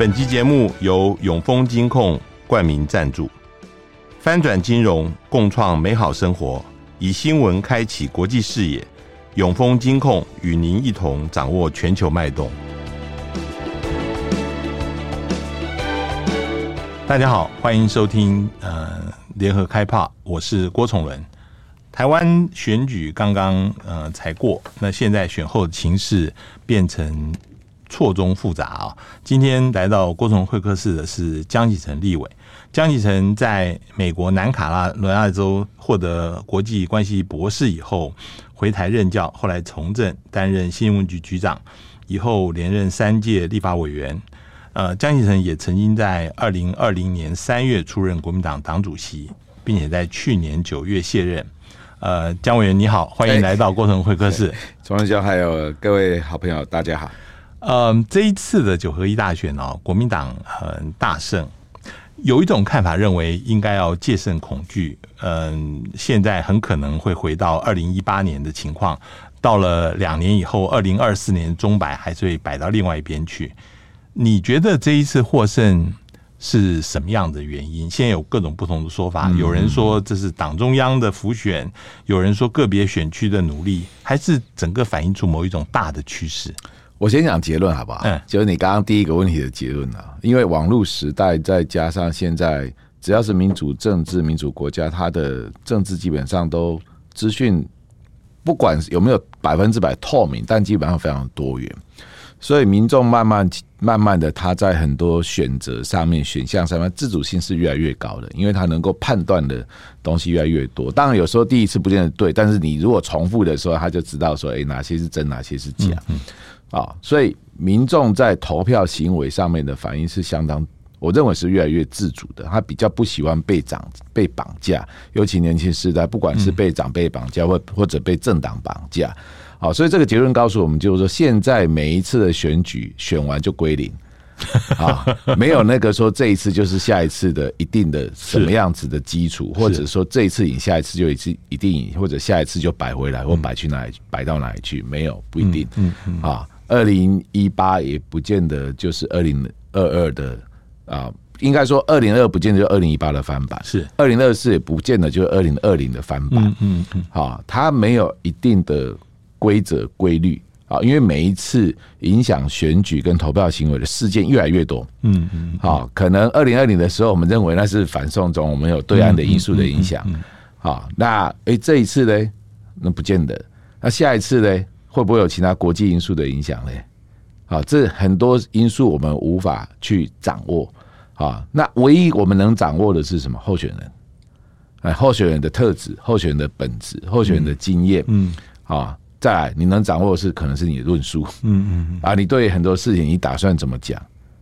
本集节目由永丰金控冠名赞助，翻转金融，共创美好生活，以新闻开启国际视野。永丰金控与您一同掌握全球脉动。大家好，欢迎收听呃联合开炮，我是郭崇伦。台湾选举刚刚呃才过，那现在选后的情势变成。错综复杂啊！今天来到郭崇会客室的是江启臣立委。江启臣在美国南卡罗来纳州获得国际关系博士以后，回台任教，后来从政担任新闻局局长，以后连任三届立法委员。呃，江启臣也曾经在二零二零年三月出任国民党党主席，并且在去年九月卸任。呃，江委员你好，欢迎来到郭崇会客室。崇伦兄还有各位好朋友，大家好。嗯，这一次的九合一大选哦，国民党很大胜。有一种看法认为，应该要戒慎恐惧。嗯，现在很可能会回到二零一八年的情况，到了两年以后，二零二四年中摆还是会摆到另外一边去。你觉得这一次获胜是什么样的原因？现在有各种不同的说法，有人说这是党中央的浮选，有人说个别选区的努力，还是整个反映出某一种大的趋势？我先讲结论好不好？嗯，就是你刚刚第一个问题的结论啊。因为网络时代，再加上现在只要是民主政治、民主国家，它的政治基本上都资讯，不管有没有百分之百透明，但基本上非常多元，所以民众慢慢慢慢的，他在很多选择上面、选项上面，自主性是越来越高的，因为他能够判断的东西越来越多。当然，有时候第一次不见得对，但是你如果重复的时候，他就知道说，哎，哪些是真，哪些是假。嗯嗯啊，所以民众在投票行为上面的反应是相当，我认为是越来越自主的。他比较不喜欢被长被绑架，尤其年轻时代，不管是被长辈绑架，或或者被政党绑架。好，所以这个结论告诉我们，就是说，现在每一次的选举选完就归零啊，没有那个说这一次就是下一次的一定的什么样子的基础，或者说这一次赢，下一次就一次一定赢，或者下一次就摆回来，或摆去哪里摆到哪里去，没有不一定，嗯嗯啊。二零一八也不见得就是二零二二的啊，应该说二零二二不见得就二零一八的翻版，是二零二四也不见得就是二零二零的翻版。嗯嗯嗯，好，它没有一定的规则规律啊，因为每一次影响选举跟投票行为的事件越来越多。嗯嗯，好，可能二零二零的时候我们认为那是反送中，我们有对岸的因素的影响。好，那哎这一次呢，那不见得，那下一次呢？会不会有其他国际因素的影响呢？啊，这很多因素我们无法去掌握啊。那唯一我们能掌握的是什么？候选人，哎，候选人的特质、候选人的本质、候选人的经验，嗯，啊，再来你能掌握的是可能是你的论述，嗯嗯，啊，你对很多事情你打算怎么讲？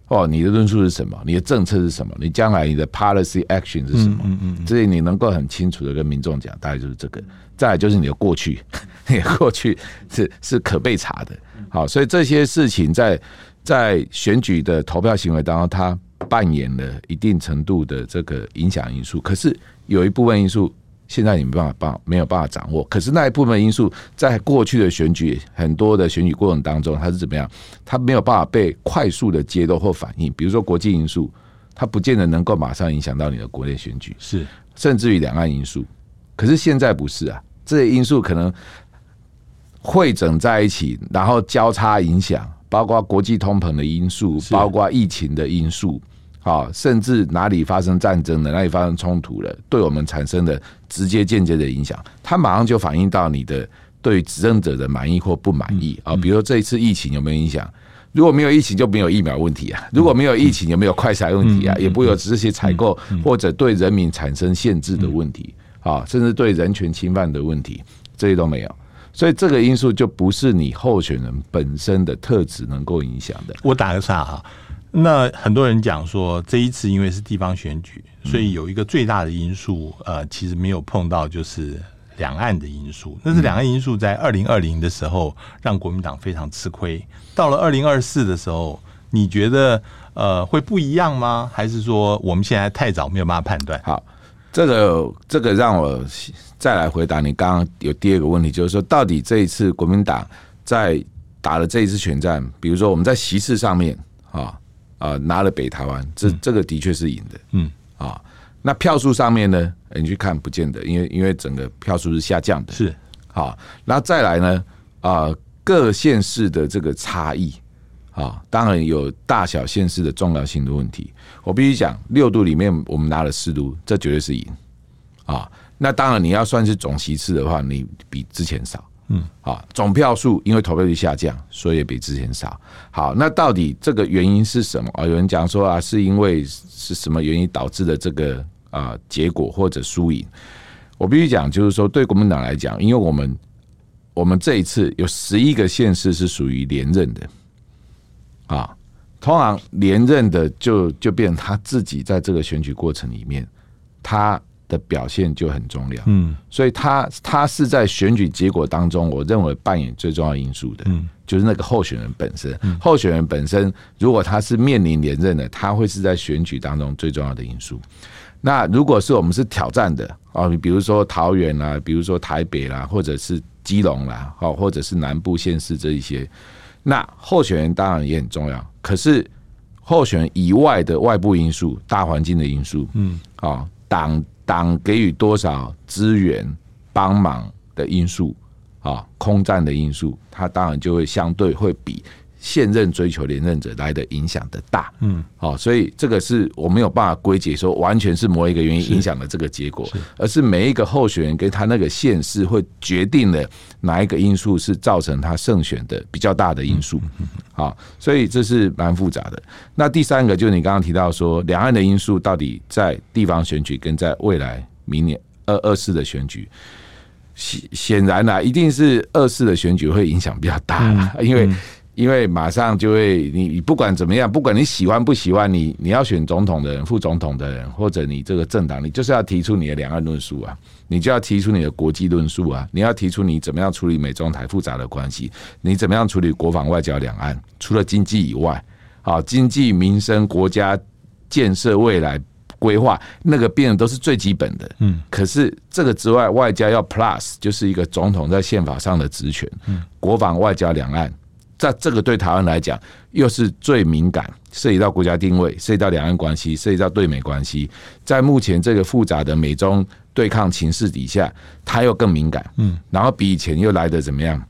哦，你的论述是什么？你的政策是什么？你将来你的 policy action 是什么？嗯嗯，这些你能够很清楚的跟民众讲，大概就是这个。再来就是你的过去，你的过去 是是可被查的。好，所以这些事情在在选举的投票行为当中，它扮演了一定程度的这个影响因素。可是有一部分因素。现在你没办法办，没有办法掌握。可是那一部分因素，在过去的选举很多的选举过程当中，它是怎么样？它没有办法被快速的揭露或反应。比如说国际因素，它不见得能够马上影响到你的国内选举，是甚至于两岸因素。可是现在不是啊，这些因素可能汇整在一起，然后交叉影响，包括国际通膨的因素，包括疫情的因素。啊，甚至哪里发生战争了，哪里发生冲突了，对我们产生的直接、间接的影响，它马上就反映到你的对执政者的满意或不满意啊。比如说这一次疫情有没有影响？如果没有疫情，就没有疫苗问题啊；如果没有疫情，有没有快筛问题啊？也不会有这些采购或者对人民产生限制的问题啊，甚至对人权侵犯的问题，这些都没有。所以这个因素就不是你候选人本身的特质能够影响的。我打个岔哈。那很多人讲说，这一次因为是地方选举，所以有一个最大的因素，呃，其实没有碰到，就是两岸的因素。但是两岸因素在二零二零的时候让国民党非常吃亏。到了二零二四的时候，你觉得呃会不一样吗？还是说我们现在太早没有办法判断？好，这个这个让我再来回答你刚刚有第二个问题，就是说到底这一次国民党在打了这一次选战，比如说我们在席次上面啊。啊、呃、拿了北台湾，这这个的确是赢的。嗯啊，那票数上面呢，你去看不见得，因为因为整个票数是下降的。是好，那再来呢啊、呃，各县市的这个差异啊，当然有大小县市的重要性的问题。我必须讲，六度里面我们拿了四度，这绝对是赢啊。那当然你要算是总席次的话，你比之前少。嗯，好，总票数因为投票率下降，所以也比之前少。好，那到底这个原因是什么啊？有人讲说啊，是因为是什么原因导致的这个啊结果或者输赢？我必须讲，就是说对国民党来讲，因为我们我们这一次有十一个县市是属于连任的，啊，通常连任的就就变他自己在这个选举过程里面，他。的表现就很重要，嗯，所以他他是在选举结果当中，我认为扮演最重要因素的，嗯，就是那个候选人本身，候选人本身如果他是面临连任的，他会是在选举当中最重要的因素。那如果是我们是挑战的啊，比如说桃园啦，比如说台北啦，或者是基隆啦，好，或者是南部县市这一些，那候选人当然也很重要，可是候选人以外的外部因素、大环境的因素，嗯，啊，党。党给予多少资源帮忙的因素啊，空战的因素，它当然就会相对会比现任追求连任者来的影响的大。嗯，好，所以这个是我没有办法归结说完全是某一个原因影响了这个结果，而是每一个候选人跟他那个县市会决定了哪一个因素是造成他胜选的比较大的因素。好，所以这是蛮复杂的。那第三个就是你刚刚提到说，两岸的因素到底在地方选举跟在未来明年二二四的选举，显显然呢，一定是二四的选举会影响比较大，因为因为马上就会你你不管怎么样，不管你喜欢不喜欢你你要选总统的人、副总统的人，或者你这个政党，你就是要提出你的两岸论述啊。你就要提出你的国际论述啊！你要提出你怎么样处理美中台复杂的关系，你怎么样处理国防外交两岸？除了经济以外，好，经济民生、国家建设、未来规划，那个变的都是最基本的。嗯，可是这个之外，外交要 plus，就是一个总统在宪法上的职权。嗯，国防外交两岸，在这个对台湾来讲，又是最敏感，涉及到国家定位，涉及到两岸关系，涉及到对美关系，在目前这个复杂的美中。对抗情势底下，它又更敏感，嗯，然后比以前又来得怎么样？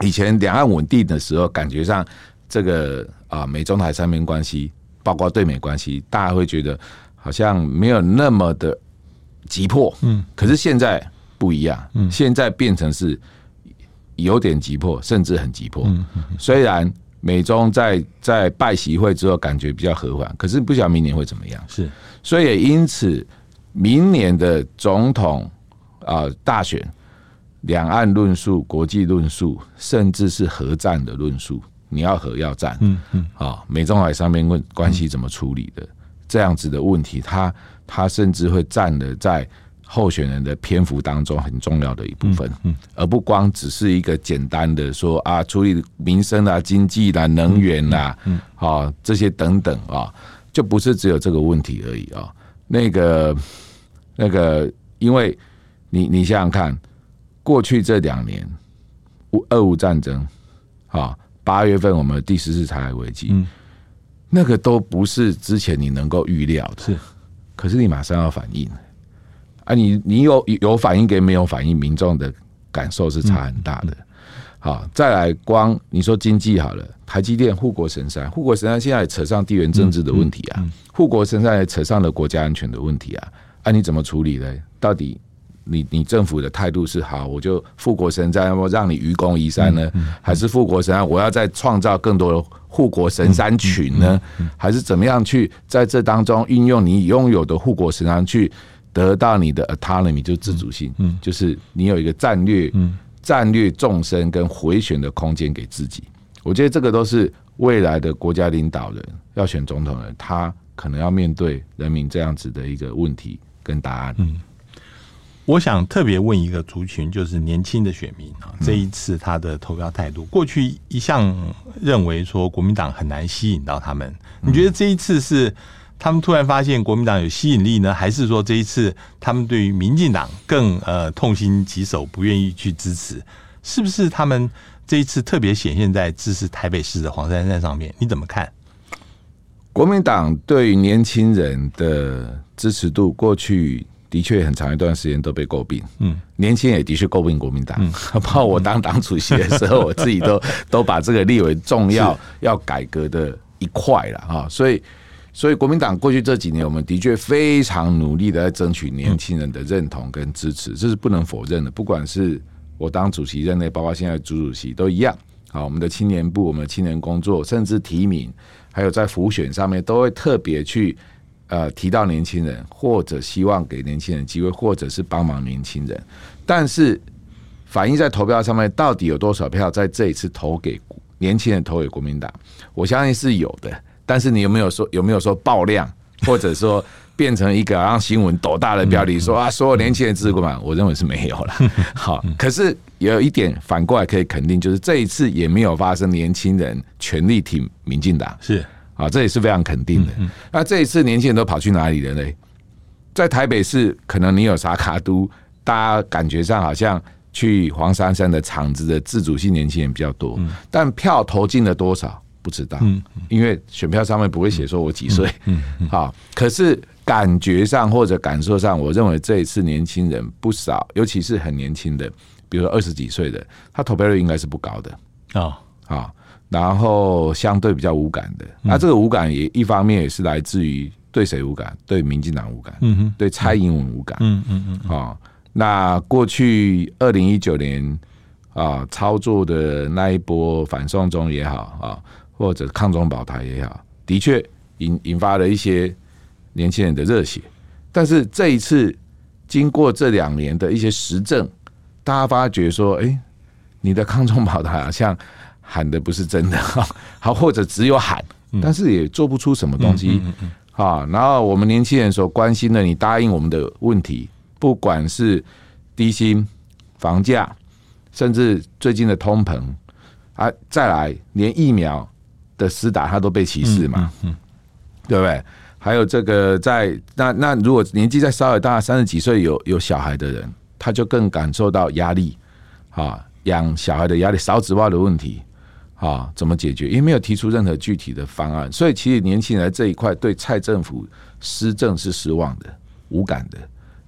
以前两岸稳定的时候，感觉上这个啊美中台三边关系，包括对美关系，大家会觉得好像没有那么的急迫，嗯，可是现在不一样，嗯，现在变成是有点急迫，甚至很急迫。嗯，虽然美中在在拜习会之后感觉比较和缓，可是不晓得明年会怎么样，是，所以也因此。明年的总统啊大选，两岸论述、国际论述，甚至是核战的论述，你要核要战，嗯嗯，啊，美中海上面问关系怎么处理的这样子的问题，他他甚至会占了在候选人的篇幅当中很重要的一部分，嗯，而不光只是一个简单的说啊，处理民生啊、经济啦、能源啦，嗯，啊这些等等啊，就不是只有这个问题而已啊，那个。那个，因为你你想想看，过去这两年，乌俄乌战争，啊，八月份我们第十次台海危机，嗯，那个都不是之前你能够预料的，是，可是你马上要反应，啊，你你有有反应跟没有反应，民众的感受是差很大的。好，再来光你说经济好了，台积电护国神山，护国神山现在也扯上地缘政治的问题啊，护国神山也扯上了国家安全的问题啊。那、啊、你怎么处理呢？到底你你政府的态度是好，我就护国神山，我让你愚公移山呢？还是护国神山，我要再创造更多的护国神山群呢？还是怎么样去在这当中运用你拥有的护国神山去得到你的 autonomy 就自主性？嗯，就是你有一个战略、战略纵深跟回旋的空间给自己。我觉得这个都是未来的国家领导人要选总统人，他可能要面对人民这样子的一个问题。跟答案，嗯，我想特别问一个族群，就是年轻的选民啊，这一次他的投票态度，过去一向认为说国民党很难吸引到他们，你觉得这一次是他们突然发现国民党有吸引力呢，还是说这一次他们对于民进党更呃痛心疾首，不愿意去支持？是不是他们这一次特别显现在支持台北市的黄珊珊上面？你怎么看？国民党对于年轻人的支持度，过去的确很长一段时间都被诟病。嗯，年轻人也的确诟病国民党。嗯，包括我当党主席的时候，我自己都都把这个列为重要 要改革的一块了哈。所以，所以国民党过去这几年，我们的确非常努力的在争取年轻人的认同跟支持，这是不能否认的。不管是我当主席任内，包括现在主主席都一样。好，我们的青年部，我们的青年工作，甚至提名。还有在辅选上面都会特别去呃提到年轻人，或者希望给年轻人机会，或者是帮忙年轻人。但是反映在投票上面，到底有多少票在这一次投给年轻人投给国民党？我相信是有的。但是你有没有说有没有说爆量，或者说变成一个让新闻斗大的标题，说啊所有年轻人支持国民？我认为是没有了。好，可是有一点反过来可以肯定，就是这一次也没有发生年轻人全力挺民进党。是。啊，这也是非常肯定的。那这一次年轻人都跑去哪里了呢？在台北市，可能你有啥卡都，大家感觉上好像去黄珊珊的厂子的自主性年轻人比较多，但票投进了多少不知道，因为选票上面不会写说我几岁。嗯 好，可是感觉上或者感受上，我认为这一次年轻人不少，尤其是很年轻的，比如说二十几岁的，他投票率应该是不高的。啊啊。然后相对比较无感的，那这个无感也一方面也是来自于对谁无感？对民进党无感，嗯哼，对蔡英文无感，嗯嗯嗯，啊，那过去二零一九年啊操作的那一波反送中也好啊，或者抗中保台也好，的确引引发了一些年轻人的热血。但是这一次经过这两年的一些实证，大家发觉说，哎，你的抗中保台好像。喊的不是真的，好，或者只有喊，但是也做不出什么东西啊。然后我们年轻人所关心的，你答应我们的问题，不管是低薪、房价，甚至最近的通膨啊，再来连疫苗的施打，他都被歧视嘛，对不对？还有这个在那那如果年纪再稍微大，三十几岁有有小孩的人，他就更感受到压力啊，养小孩的压力，少子化的问题。啊，怎么解决？因为没有提出任何具体的方案，所以其实年轻人这一块对蔡政府施政是失望的、无感的。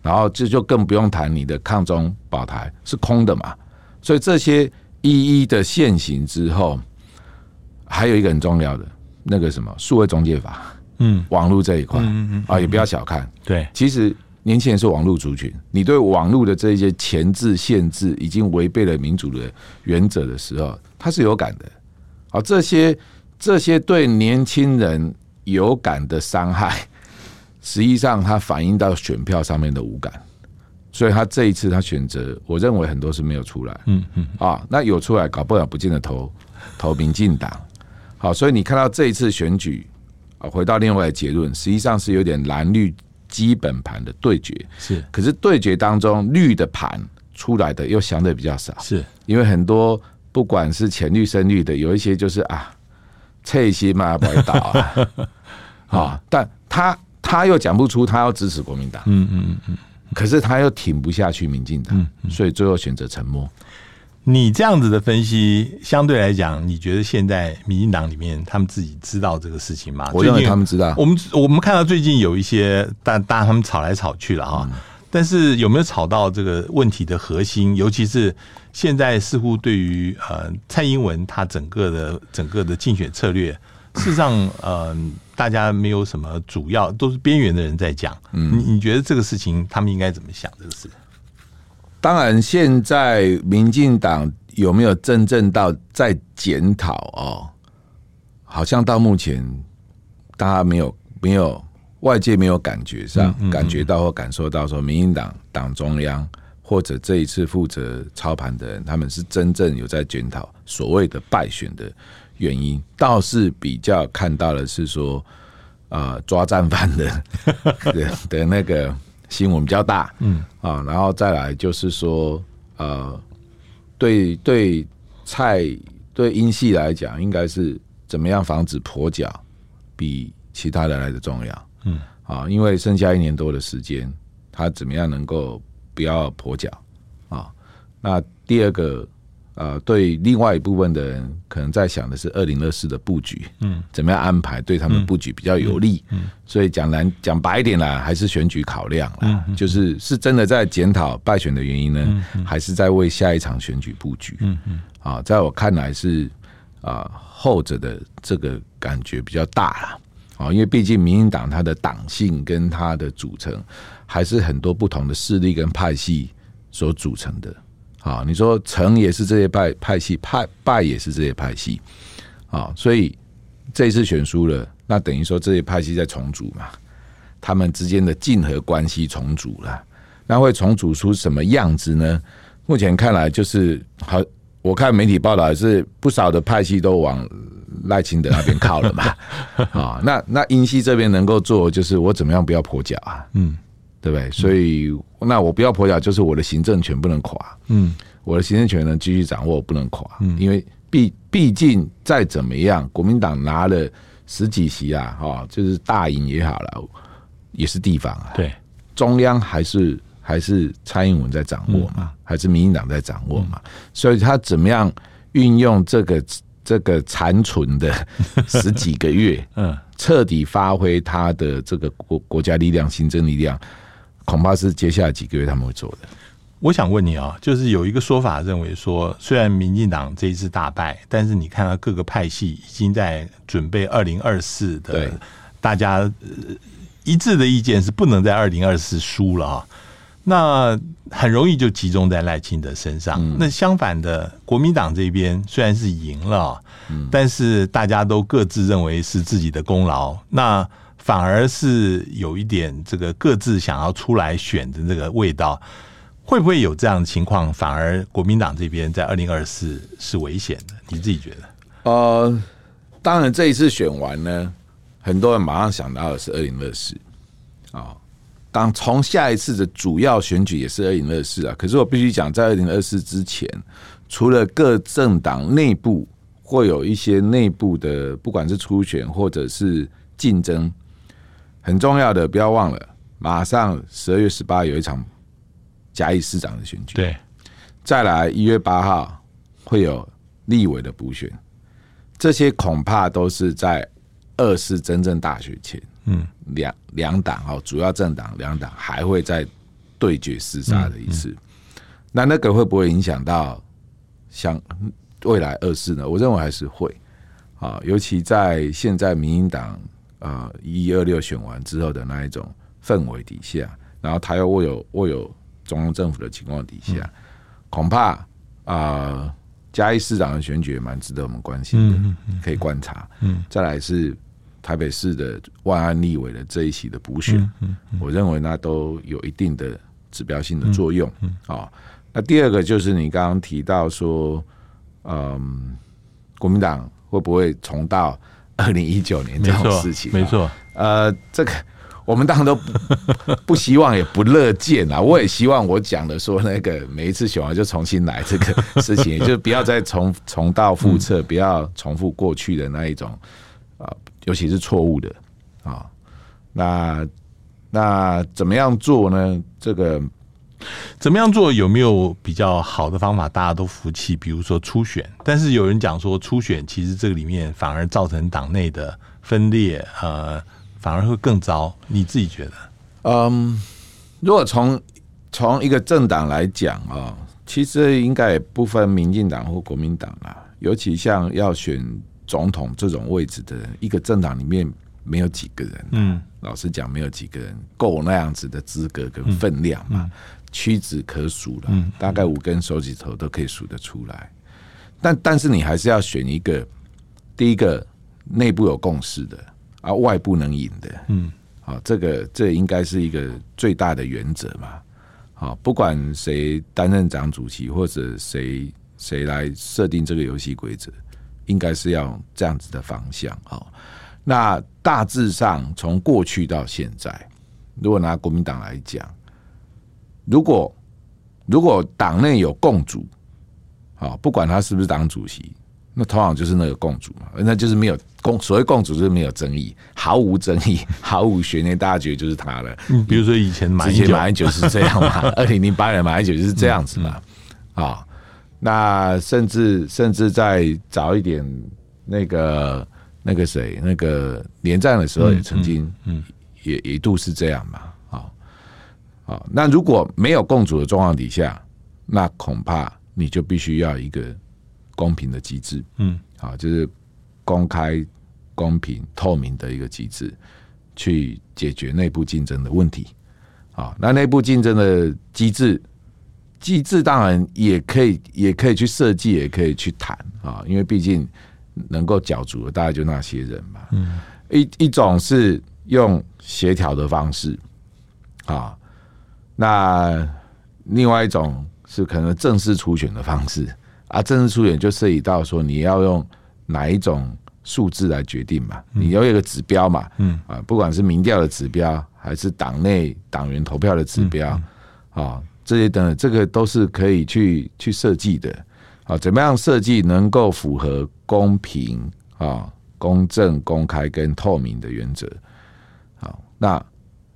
然后这就更不用谈你的抗中保台是空的嘛。所以这些一一的现行之后，还有一个很重要的那个什么数位中介法，嗯，网络这一块，嗯嗯啊，也不要小看。对，其实年轻人是网络族群，你对网络的这些前置限制已经违背了民主的原则的时候，他是有感的。好，这些这些对年轻人有感的伤害，实际上它反映到选票上面的无感，所以他这一次他选择，我认为很多是没有出来，嗯嗯，啊，那有出来搞不了，不见得投投民进党。好，所以你看到这一次选举啊，回到另外的结论，实际上是有点蓝绿基本盘的对决，是，可是对决当中绿的盘出来的又相对比较少，是。因为很多。不管是浅绿深绿的，有一些就是啊，脆心嘛，不会倒啊，啊，但他他又讲不出他要支持国民党，嗯嗯嗯，可是他又挺不下去民进党，所以最后选择沉默。你这样子的分析，相对来讲，你觉得现在民进党里面他们自己知道这个事情吗？我认为他们知道。我们我们看到最近有一些，但当然他们吵来吵去了哈。但是有没有吵到这个问题的核心？尤其是现在似乎对于呃蔡英文他整个的整个的竞选策略，事实上呃大家没有什么主要，都是边缘的人在讲。嗯，你你觉得这个事情他们应该怎么想？这个事？当然，现在民进党有没有真正到在检讨哦？好像到目前大家没有没有。外界没有感觉上感觉到或感受到说，民进党党中央或者这一次负责操盘的人，他们是真正有在检讨所谓的败选的原因。倒是比较看到的是说，啊，抓战犯的 的的那个新闻比较大，嗯啊，然后再来就是说，呃，对对菜对英系来讲，应该是怎么样防止跛脚，比其他的来的重要。嗯，啊，因为剩下一年多的时间，他怎么样能够不要跛脚啊？那第二个呃，对另外一部分的人，可能在想的是二零二四的布局，嗯，怎么样安排对他们布局比较有利？嗯，嗯，所以讲难讲白一点啦，还是选举考量啦，嗯，就是是真的在检讨败选的原因呢，还是在为下一场选举布局？嗯嗯，啊，在我看来是啊后者的这个感觉比较大啦，啊，因为毕竟民进党它的党性跟它的组成，还是很多不同的势力跟派系所组成的。啊，你说成也是这些派派系，派败也是这些派系，啊，所以这一次选输了，那等于说这些派系在重组嘛，他们之间的竞合关系重组了，那会重组出什么样子呢？目前看来就是好，我看媒体报道是不少的派系都往赖清德那边靠了嘛，啊，那那英系这边能够做就是我怎么样不要跛脚啊，嗯。对不对？所以那我不要跛脚，就是我的行政权不能垮。嗯，我的行政权能继续掌握，不能垮。嗯，因为毕毕竟再怎么样，国民党拿了十几席啊，哈，就是大赢也好了，也是地方啊。对，中央还是还是蔡英文在掌握嘛，还是民进党在掌握嘛。所以他怎么样运用这个这个残存的 十几个月，嗯，彻底发挥他的这个国国家力量、行政力量。恐怕是接下来几个月他们会做的。我想问你啊，就是有一个说法认为说，虽然民进党这一次大败，但是你看到各个派系已经在准备二零二四的，大家一致的意见是不能在二零二四输了啊。那很容易就集中在赖清德身上。那相反的，国民党这边虽然是赢了，但是大家都各自认为是自己的功劳。那反而是有一点这个各自想要出来选的这个味道，会不会有这样的情况？反而国民党这边在二零二四是危险的，你自己觉得？呃，当然这一次选完呢，很多人马上想到的是二零二四啊。当从下一次的主要选举也是二零二四啊，可是我必须讲，在二零二四之前，除了各政党内部会有一些内部的，不管是初选或者是竞争。很重要的，不要忘了，马上十二月十八有一场嘉义市长的选举。对，再来一月八号会有立委的补选，这些恐怕都是在二四真正大选前，嗯，两两党哦，主要政党两党还会再对决厮杀的一次。那那个会不会影响到像未来二四呢？我认为还是会啊，尤其在现在民进党。啊，一一二六选完之后的那一种氛围底下，然后他又握有握有中央政府的情况底下，嗯、恐怕啊，嘉义市长的选举也蛮值得我们关心的，嗯嗯嗯、可以观察。嗯，再来是台北市的万安立委的这一期的补选，我认为那都有一定的指标性的作用。啊、嗯，嗯哦，那第二个就是你刚刚提到说，嗯，国民党会不会重蹈？二零一九年这种事情，没错，呃，这个我们当然都不 不希望，也不乐见啊。我也希望我讲的说，那个每一次选完就重新来这个事情，就不要再重重蹈覆辙，不要重复过去的那一种啊，尤其是错误的啊。那那怎么样做呢？这个。怎么样做？有没有比较好的方法？大家都服气。比如说初选，但是有人讲说初选其实这个里面反而造成党内的分裂，呃，反而会更糟。你自己觉得？嗯，如果从从一个政党来讲啊，其实应该也不分民进党或国民党啦。尤其像要选总统这种位置的人，一个政党里面没有几个人。嗯，老实讲，没有几个人够那样子的资格跟分量嘛。嗯嗯屈指可数了，大概五根手指头都可以数得出来。但但是你还是要选一个，第一个内部有共识的，啊，外部能赢的。嗯，好，这个这应该是一个最大的原则嘛。好，不管谁担任党主席或者谁谁来设定这个游戏规则，应该是要这样子的方向。好，那大致上从过去到现在，如果拿国民党来讲。如果如果党内有共主，好，不管他是不是党主席，那通常就是那个共主嘛，那就是没有共，所谓共主就是没有争议，毫无争议，毫无悬念，大家觉得就是他了。嗯，比如说以前马英九，马英九是这样嘛，二零零八年马英九就是这样子嘛，啊，那甚至甚至再早一点，那个那个谁，那个连战的时候也曾经，嗯，也一度是这样嘛。好，好，那如果没有共主的状况底下，那恐怕你就必须要一个公平的机制，嗯，啊，就是公开、公平、透明的一个机制，去解决内部竞争的问题。啊，那内部竞争的机制。机制当然也可以，也可以去设计，也可以去谈啊，因为毕竟能够角逐的大概就那些人嘛。嗯，一一种是用协调的方式啊，那另外一种是可能正式初选的方式啊。正式初选就涉及到说你要用哪一种数字来决定嘛，你要有一个指标嘛，嗯啊，不管是民调的指标还是党内党员投票的指标啊。这些等等，这个都是可以去去设计的啊。怎么样设计能够符合公平啊、公正、公开跟透明的原则？好，那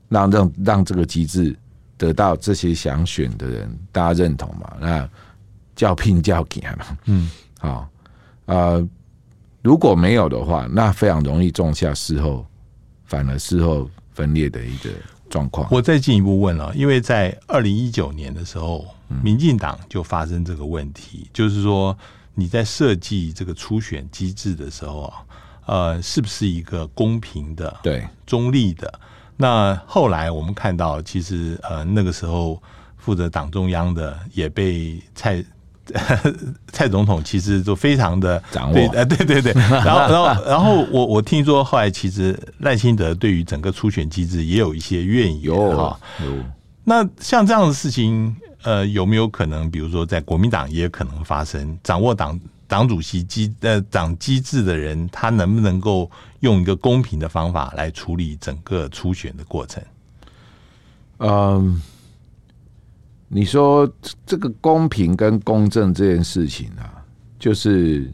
让让让这个机制得到这些想选的人大家认同嘛？那叫拼叫给嘛？嗯，好啊。如果没有的话，那非常容易种下事后反而事后分裂的一个。状况，我再进一步问了，因为在二零一九年的时候，民进党就发生这个问题，就是说你在设计这个初选机制的时候啊，呃，是不是一个公平的、对中立的？那后来我们看到，其实呃那个时候负责党中央的也被蔡。蔡总统其实都非常的掌握，对，对对对，然后然后然后我我听说后来其实赖清德对于整个初选机制也有一些怨言哈。那像这样的事情，呃，有没有可能，比如说在国民党也有可能发生？掌握党党主席机呃党机制的人，他能不能够用一个公平的方法来处理整个初选的过程？嗯。你说这个公平跟公正这件事情啊，就是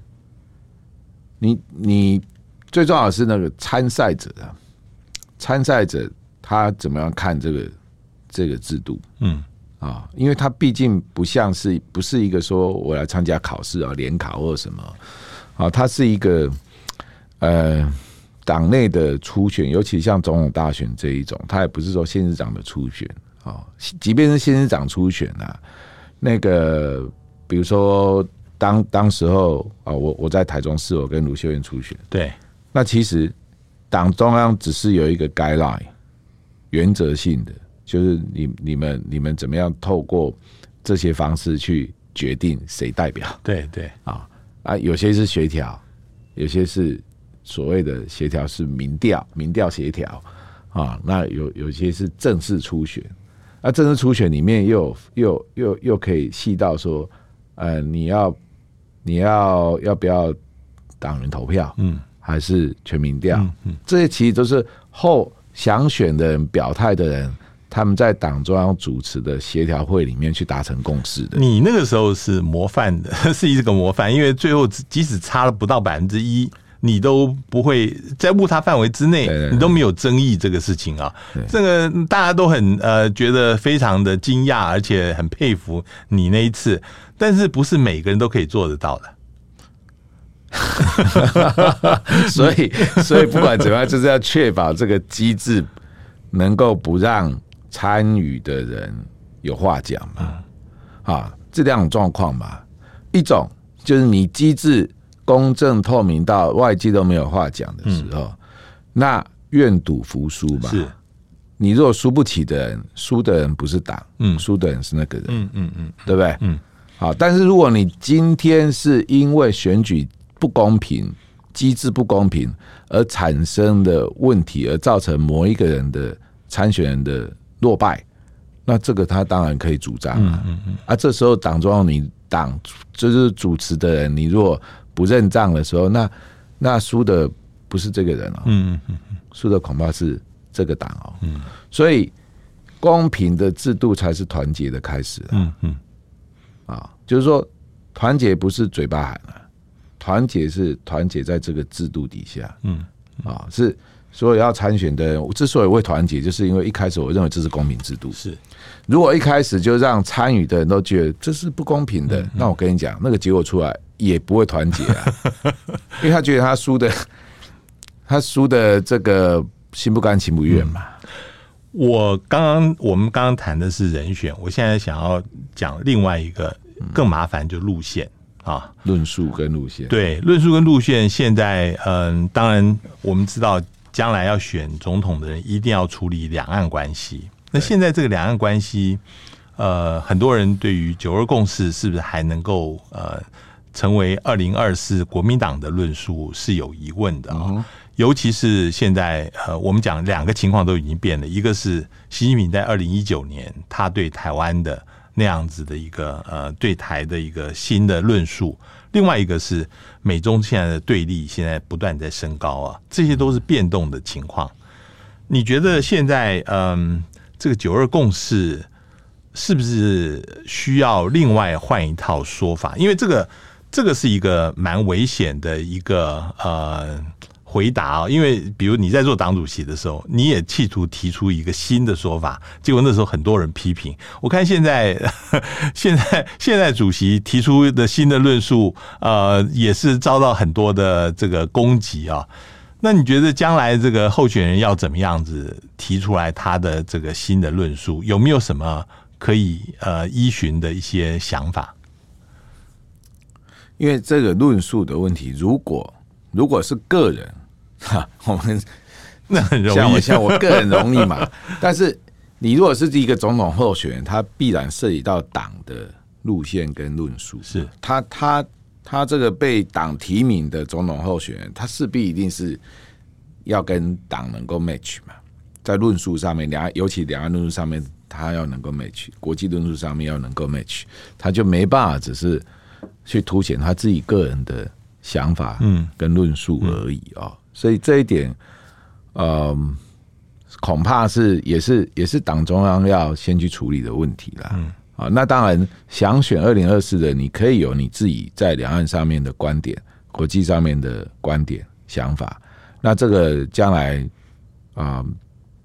你你最重要的是那个参赛者啊，参赛者他怎么样看这个这个制度？嗯啊，因为他毕竟不像是不是一个说我来参加考试啊，联考或者什么啊，他是一个呃党内的初选，尤其像总统大选这一种，他也不是说县市长的初选。啊，即便是县市长初选啊，那个比如说当当时候啊，我我在台中市，我跟卢秀燕初选，对，那其实党中央只是有一个 guideline 原则性的，就是你你们你们怎么样透过这些方式去决定谁代表，对对。啊啊，有些是协调，有些是所谓的协调是民调，民调协调。啊，那有有些是正式初选。那正式初选里面又又又又可以细到说，呃，你要你要要不要党员投票，嗯，还是全民调，嗯，嗯，这些其实都是后想选的人表态的人，他们在党中央主持的协调会里面去达成共识的。你那个时候是模范的，是一个模范，因为最后即使差了不到百分之一。你都不会在误差范围之内，你都没有争议这个事情啊。这个大家都很呃觉得非常的惊讶，而且很佩服你那一次。但是不是每个人都可以做得到的。所以所以不管怎么样，就是要确保这个机制能够不让参与的人有话讲嘛。啊，这两种状况嘛，一种就是你机制。公正透明到外界都没有话讲的时候，嗯、那愿赌服输吧。是，你如果输不起的人，输的人不是党，嗯，输的人是那个人，嗯嗯嗯，对不对？嗯，好。但是如果你今天是因为选举不公平、机制不公平而产生的问题，而造成某一个人的参选人的落败，那这个他当然可以主张啊。嗯嗯，啊，这时候党中央你党就是主持的人，你如果不认账的时候，那那输的不是这个人哦，嗯嗯嗯，输的恐怕是这个党哦，嗯，所以公平的制度才是团结的开始，嗯嗯，啊，就是说团结不是嘴巴喊啊，团结是团结在这个制度底下，嗯。啊，是所以要参选的人，我之所以会团结，就是因为一开始我认为这是公平制度。是，如果一开始就让参与的人都觉得这是不公平的，嗯嗯，那我跟你讲，那个结果出来也不会团结啊，因为他觉得他输的，他输的这个心不甘情不愿嘛。嗯、我刚刚我们刚刚谈的是人选，我现在想要讲另外一个更麻烦，就路线。啊，论述跟路线，对，论述跟路线，现在嗯，当然我们知道，将来要选总统的人一定要处理两岸关系。那现在这个两岸关系，呃，很多人对于九二共识是不是还能够呃成为二零二四国民党的论述是有疑问的啊。尤其是现在呃，我们讲两个情况都已经变了，一个是习近平在二零一九年他对台湾的。那样子的一个呃对台的一个新的论述，另外一个是美中现在的对立现在不断在升高啊，这些都是变动的情况。你觉得现在嗯，这个九二共识是不是需要另外换一套说法？因为这个这个是一个蛮危险的一个呃。回答啊，因为比如你在做党主席的时候，你也企图提出一个新的说法，结果那时候很多人批评。我看现在 现在现在主席提出的新的论述，呃，也是遭到很多的这个攻击啊。那你觉得将来这个候选人要怎么样子提出来他的这个新的论述？有没有什么可以呃依循的一些想法？因为这个论述的问题，如果如果是个人。哈，我们 那很容易，像我像我个人容易嘛。但是你如果是一个总统候选人，他必然涉及到党的路线跟论述。是他他他这个被党提名的总统候选人，他势必一定是要跟党能够 match 嘛，在论述上面，两岸尤其两岸论述上面，他要能够 match，国际论述上面要能够 match，他就没办法只是去凸显他自己个人的想法，嗯，跟论述而已啊。所以这一点，嗯，恐怕是也是也是党中央要先去处理的问题啦。嗯，啊，那当然想选二零二四的，你可以有你自己在两岸上面的观点，国际上面的观点想法。那这个将来啊，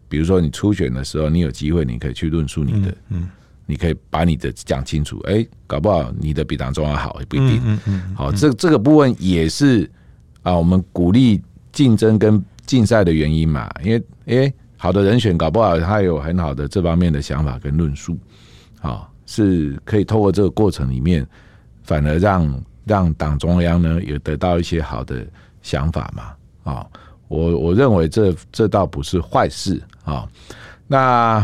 比如说你初选的时候，你有机会，你可以去论述你的，嗯，你可以把你的讲清楚。哎，搞不好你的比党中央好也不一定。嗯嗯，好，这这个部分也是啊，我们鼓励。竞争跟竞赛的原因嘛，因为哎、欸，好的人选搞不好他有很好的这方面的想法跟论述，啊，是可以透过这个过程里面，反而让让党中央呢也得到一些好的想法嘛，啊，我我认为这这倒不是坏事啊。那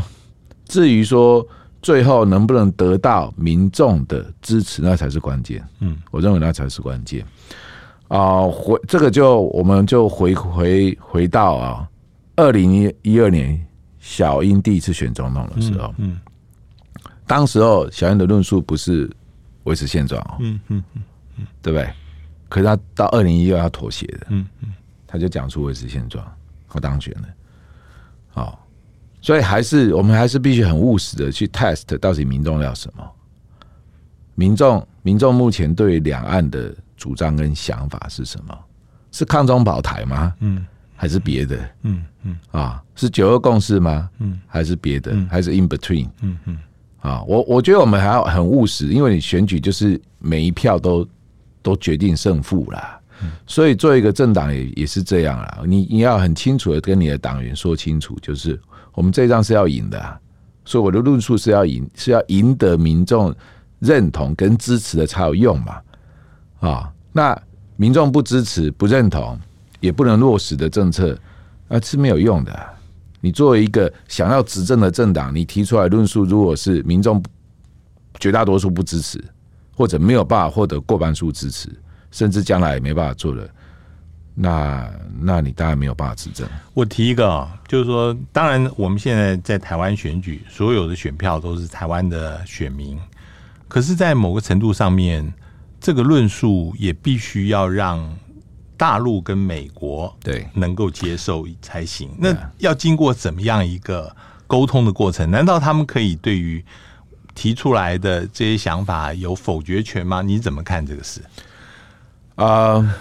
至于说最后能不能得到民众的支持，那才是关键。嗯，我认为那才是关键。啊，回这个就我们就回回回到啊，二零一一二年小英第一次选总统的时候，嗯，当时候小英的论述不是维持现状，嗯嗯嗯，对不对？可是他到二零一二他妥协的，嗯嗯，他就讲出维持现状，他当选了，好，所以还是我们还是必须很务实的去 test 到底民众要什么，民众民众目前对两岸的。主张跟想法是什么？是抗中保台吗？嗯，还是别的？嗯嗯啊，是九二共识吗？嗯，还是别的？还是 in between？嗯嗯啊，我我觉得我们还要很务实，因为你选举就是每一票都都决定胜负啦。所以做一个政党也也是这样啦。你你要很清楚的跟你的党员说清楚，就是我们这一仗是要赢的，所以我的论述是要赢，是要赢得民众认同跟支持的才有用嘛。啊，那民众不支持、不认同，也不能落实的政策，啊，是没有用的。你作为一个想要执政的政党，你提出来论述，如果是民众绝大多数不支持，或者没有办法获得过半数支持，甚至将来也没办法做了，那那你当然没有办法执政。我提一个啊，就是说，当然我们现在在台湾选举，所有的选票都是台湾的选民，可是，在某个程度上面。这个论述也必须要让大陆跟美国对能够接受才行。那要经过怎么样一个沟通的过程？难道他们可以对于提出来的这些想法有否决权吗？你怎么看这个事？啊，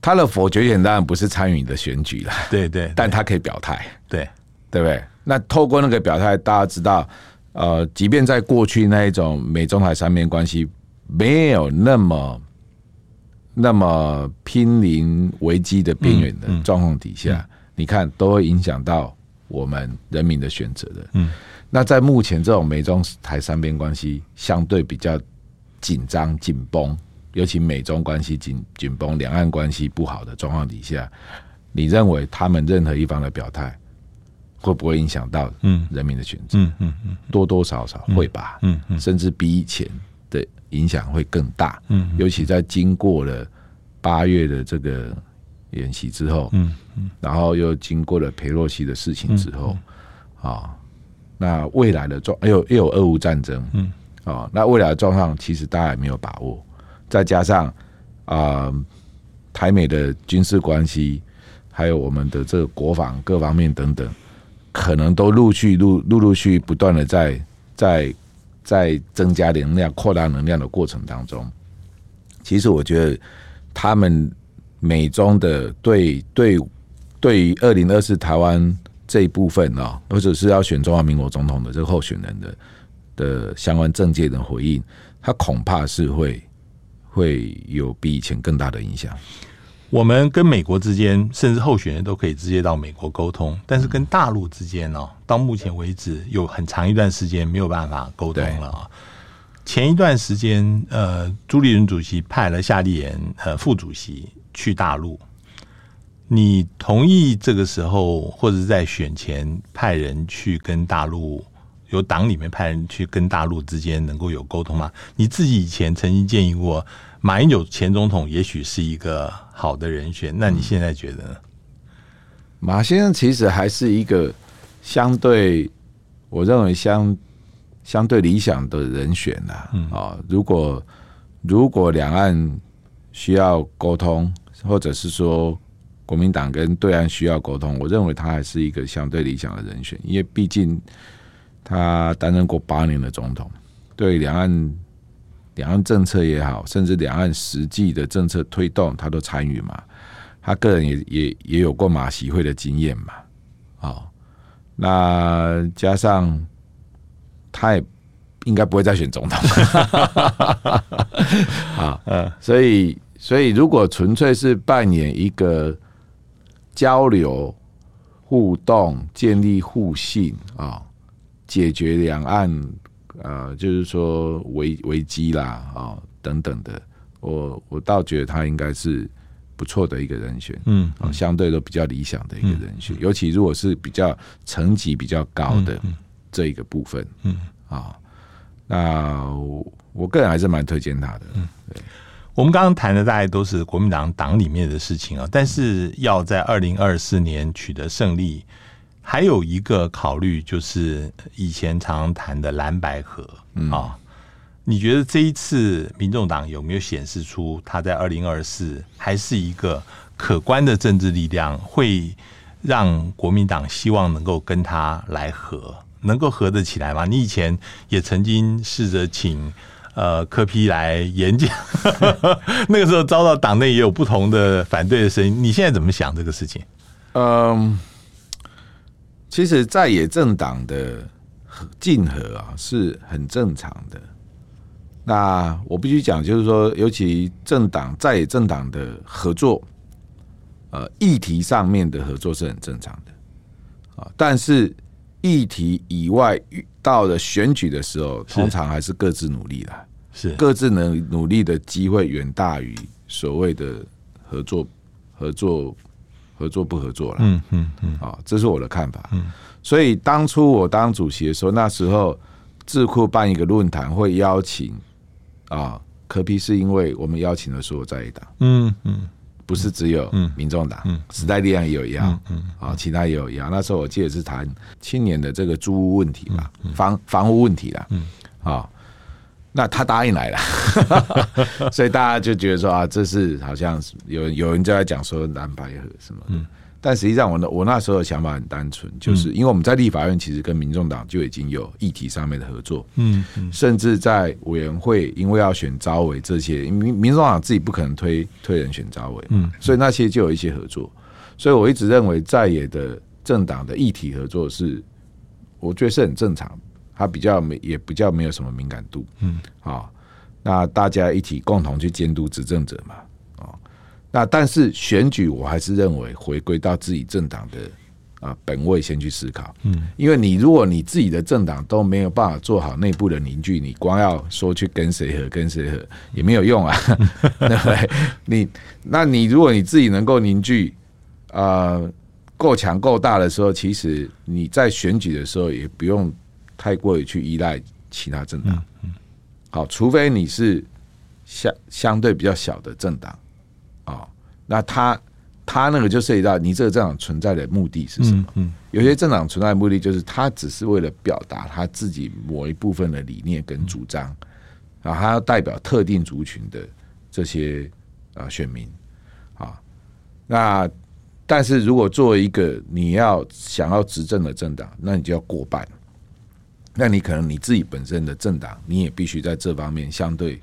他的否决权当然不是参与你的选举了，对，对对，但他可以表态，对对不对？那透过那个表态，大家知道，呃，即便在过去那一种美中台三边关系没有那么那么濒临危机的边缘的状况底下，嗯嗯、你看都会影响到我们人民的选择的。嗯，那在目前这种美中台三边关系相对比较紧张紧绷。尤其美中关系紧紧绷，两岸关系不好的状况底下，你认为他们任何一方的表态会不会影响到嗯人民的选择？嗯嗯嗯，多多少少会吧。嗯嗯，甚至比以前的影响会更大。嗯，尤其在经过了八月的这个演习之后，嗯嗯，然后又经过了裴洛西的事情之后，啊，那未来的状又又有俄乌战争，嗯啊，那未来的状况其实大家也没有把握。再加上啊、台美的军事关系，还有我们的这个国防各方面等等，可能都陆续陆陆陆续不断的在在在增加能量、扩大能量的过程当中。其实我觉得，他们美中的对对对于二零二四台湾这一部分啊，或者是要选中华民国总统的这个候选人的的相关政界的回应，他恐怕是会。会有比以前更大的影响。我们跟美国之间，甚至候选人都可以直接到美国沟通，但是跟大陆之间呢，到目前为止有很长一段时间没有办法沟通了啊。前一段时间，呃，朱立伦主席派了夏立言呃副主席去大陆，你同意这个时候或者在选前派人去跟大陆？由党里面派人去跟大陆之间能够有沟通吗？你自己以前曾经建议过马英九前总统，也许是一个好的人选。那你现在觉得呢？马先生其实还是一个相对，我认为相相对理想的人选呐。啊，如果如果两岸需要沟通，或者是说国民党跟对岸需要沟通，我认为他还是一个相对理想的人选，因为毕竟。他担任过八年的总统，对两岸两岸政策也好，甚至两岸实际的政策推动，他都参与嘛。他个人也也也有过马习会的经验嘛。好，那加上他也应该不会再选总统。啊，嗯，所以所以如果纯粹是扮演一个交流、互动、建立互信啊。解决两岸呃，就是说危危机啦啊、哦、等等的，我我倒觉得他应该是不错的一个人选，嗯，嗯，相对都比较理想的一个人选，尤其如果是比较层级比较高的这一个部分，嗯。啊、哦，那我，我个人还是蛮推荐他的。嗯，对，我们刚刚谈的大概都是国民党党里面的事情啊，但是要在二零二四年取得胜利。还有一个考虑就是以前常谈的蓝白河啊，你觉得这一次民众党有没有显示出他在二零二四还是一个可观的政治力量，会让国民党希望能够跟他来合，能够合得起来吗？你以前也曾经试着请呃柯批来演讲，那个时候遭到党内也有不同的反对的声音，你现在怎么想这个事情？嗯。其实在野政党的竞合啊是很正常的。那我必须讲，就是说，尤其政党在野政党的合作，呃，议题上面的合作是很正常的啊。但是议题以外，遇到了选举的时候，通常还是各自努力啦，是各自能努力的机会远大于所谓的合作合作。合作不合作了？嗯嗯嗯，啊，这是我的看法。嗯，所以当初我当主席的时候，那时候智库办一个论坛，会邀请啊，柯批是因为我们邀请了所有在野党。嗯嗯，不是只有民众党，时代力量也有一样，嗯啊，其他也有一样。那时候我记得是谈青年的这个租屋问题嘛，房房屋问题啦。嗯，啊。那他答应来了，所以大家就觉得说啊，这是好像有有人就在讲说蓝白合什么，嗯，但实际上，我那我那时候的想法很单纯，就是因为我们在立法院其实跟民众党就已经有议题上面的合作，嗯，甚至在委员会，因为要选召委这些，民民众党自己不可能推推人选召委，嗯，所以那些就有一些合作。所以我一直认为在野的政党的议题合作是，我觉得是很正常，它比较没也比较没有什么敏感度，嗯，好，那大家一起共同去监督执政者嘛。那但是选举，我还是认为回归到自己政党的啊本位先去思考，嗯，因为你如果你自己的政党都没有办法做好内部的凝聚，你光要说去跟谁和跟谁和也没有用啊，对不对？你那你如果你自己能够凝聚啊够强够大的时候，其实你在选举的时候也不用太过于去依赖其他政党，嗯，好，除非你是相相对比较小的政党。啊，那他他那个就涉及到你这个政党存在的目的是什么？嗯，有些政党存在的目的就是他只是为了表达他自己某一部分的理念跟主张，啊，他要代表特定族群的这些啊选民啊。那但是如果作为一个你要想要执政的政党，那你就要过半，那你可能你自己本身的政党，你也必须在这方面相对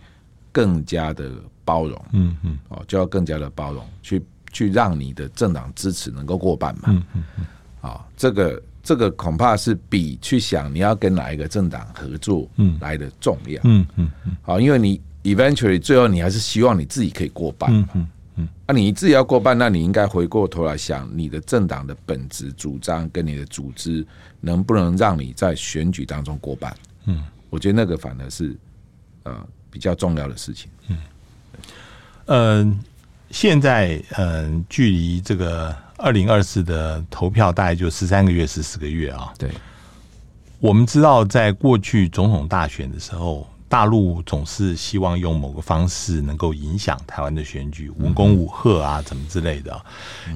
更加的。包容，嗯嗯，哦，就要更加的包容，去去让你的政党支持能够过半嘛，嗯嗯嗯，啊，这个这个恐怕是比去想你要跟哪一个政党合作，嗯，来的重要，嗯嗯嗯，好，因为你 eventually 最后你还是希望你自己可以过半，嗯嗯嗯，那你自己要过半，那你应该回过头来想你的政党的本质主张跟你的组织能不能让你在选举当中过半，嗯，我觉得那个反而是呃比较重要的事情，嗯。嗯，现在嗯，距离这个二零二四的投票大概就十三个月、十四个月啊。对，我们知道，在过去总统大选的时候，大陆总是希望用某个方式能够影响台湾的选举，文攻武吓啊，怎么之类的。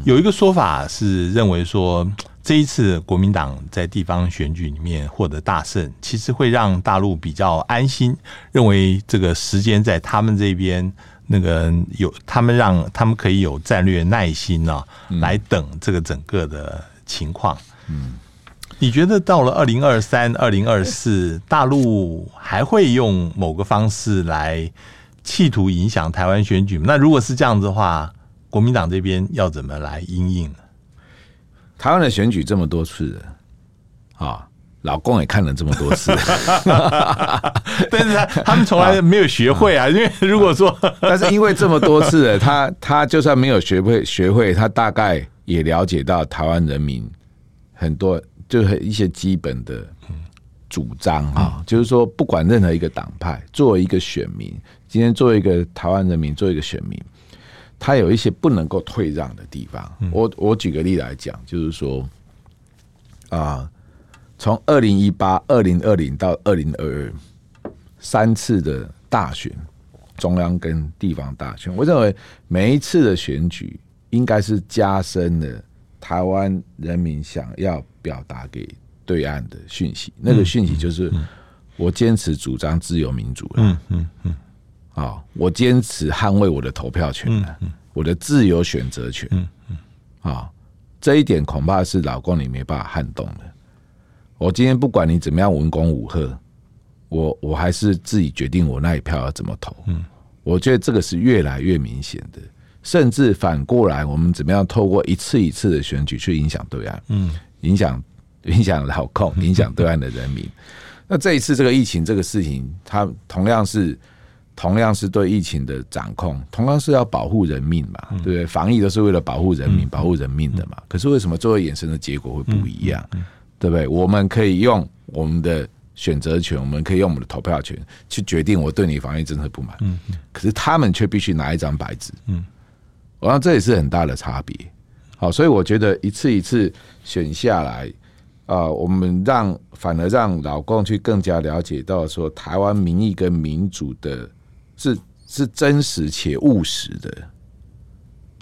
有一个说法是认为说，这一次国民党在地方选举里面获得大胜，其实会让大陆比较安心，认为这个时间在他们这边。那个有他们让他们可以有战略耐心呢、啊，来等这个整个的情况。嗯，你觉得到了二零二三、二零二四，大陆还会用某个方式来企图影响台湾选举吗？那如果是这样子的话，国民党这边要怎么来应应呢？台湾的选举这么多次了啊。老公也看了这么多次，但是他他们从来没有学会啊。因为如果说，但是因为这么多次，他他就算没有学会学会，他大概也了解到台湾人民很多就是一些基本的主张啊，就是说不管任何一个党派，作为一个选民，今天作为一个台湾人民，作为一个选民，他有一些不能够退让的地方。我我举个例来讲，就是说啊。从二零一八、二零二零到二零二二三次的大选，中央跟地方大选，我认为每一次的选举应该是加深了台湾人民想要表达给对岸的讯息。那个讯息就是我坚持主张自由民主了，嗯嗯嗯，啊，我坚持捍卫我的投票权了，我的自由选择权，嗯嗯，啊，这一点恐怕是老共你没办法撼动的。我今天不管你怎么样文攻武吓，我我还是自己决定我那一票要怎么投。嗯，我觉得这个是越来越明显的，甚至反过来，我们怎么样透过一次一次的选举去影响对岸？嗯，影响 影响老控，影响对岸的人民。那这一次这个疫情这个事情，它同样是同样是对疫情的掌控，同样是要保护人命嘛，对不对？防疫都是为了保护人民、保护人命的嘛。可是为什么最后衍生的结果会不一样？对不对？我们可以用我们的选择权，我们可以用我们的投票权去决定我对你防疫政策不满。嗯，可是他们却必须拿一张白纸。嗯，我想这也是很大的差别。好，所以我觉得一次一次选下来，啊，我们让反而让老共去更加了解到说，台湾民意跟民主的是是真实且务实的。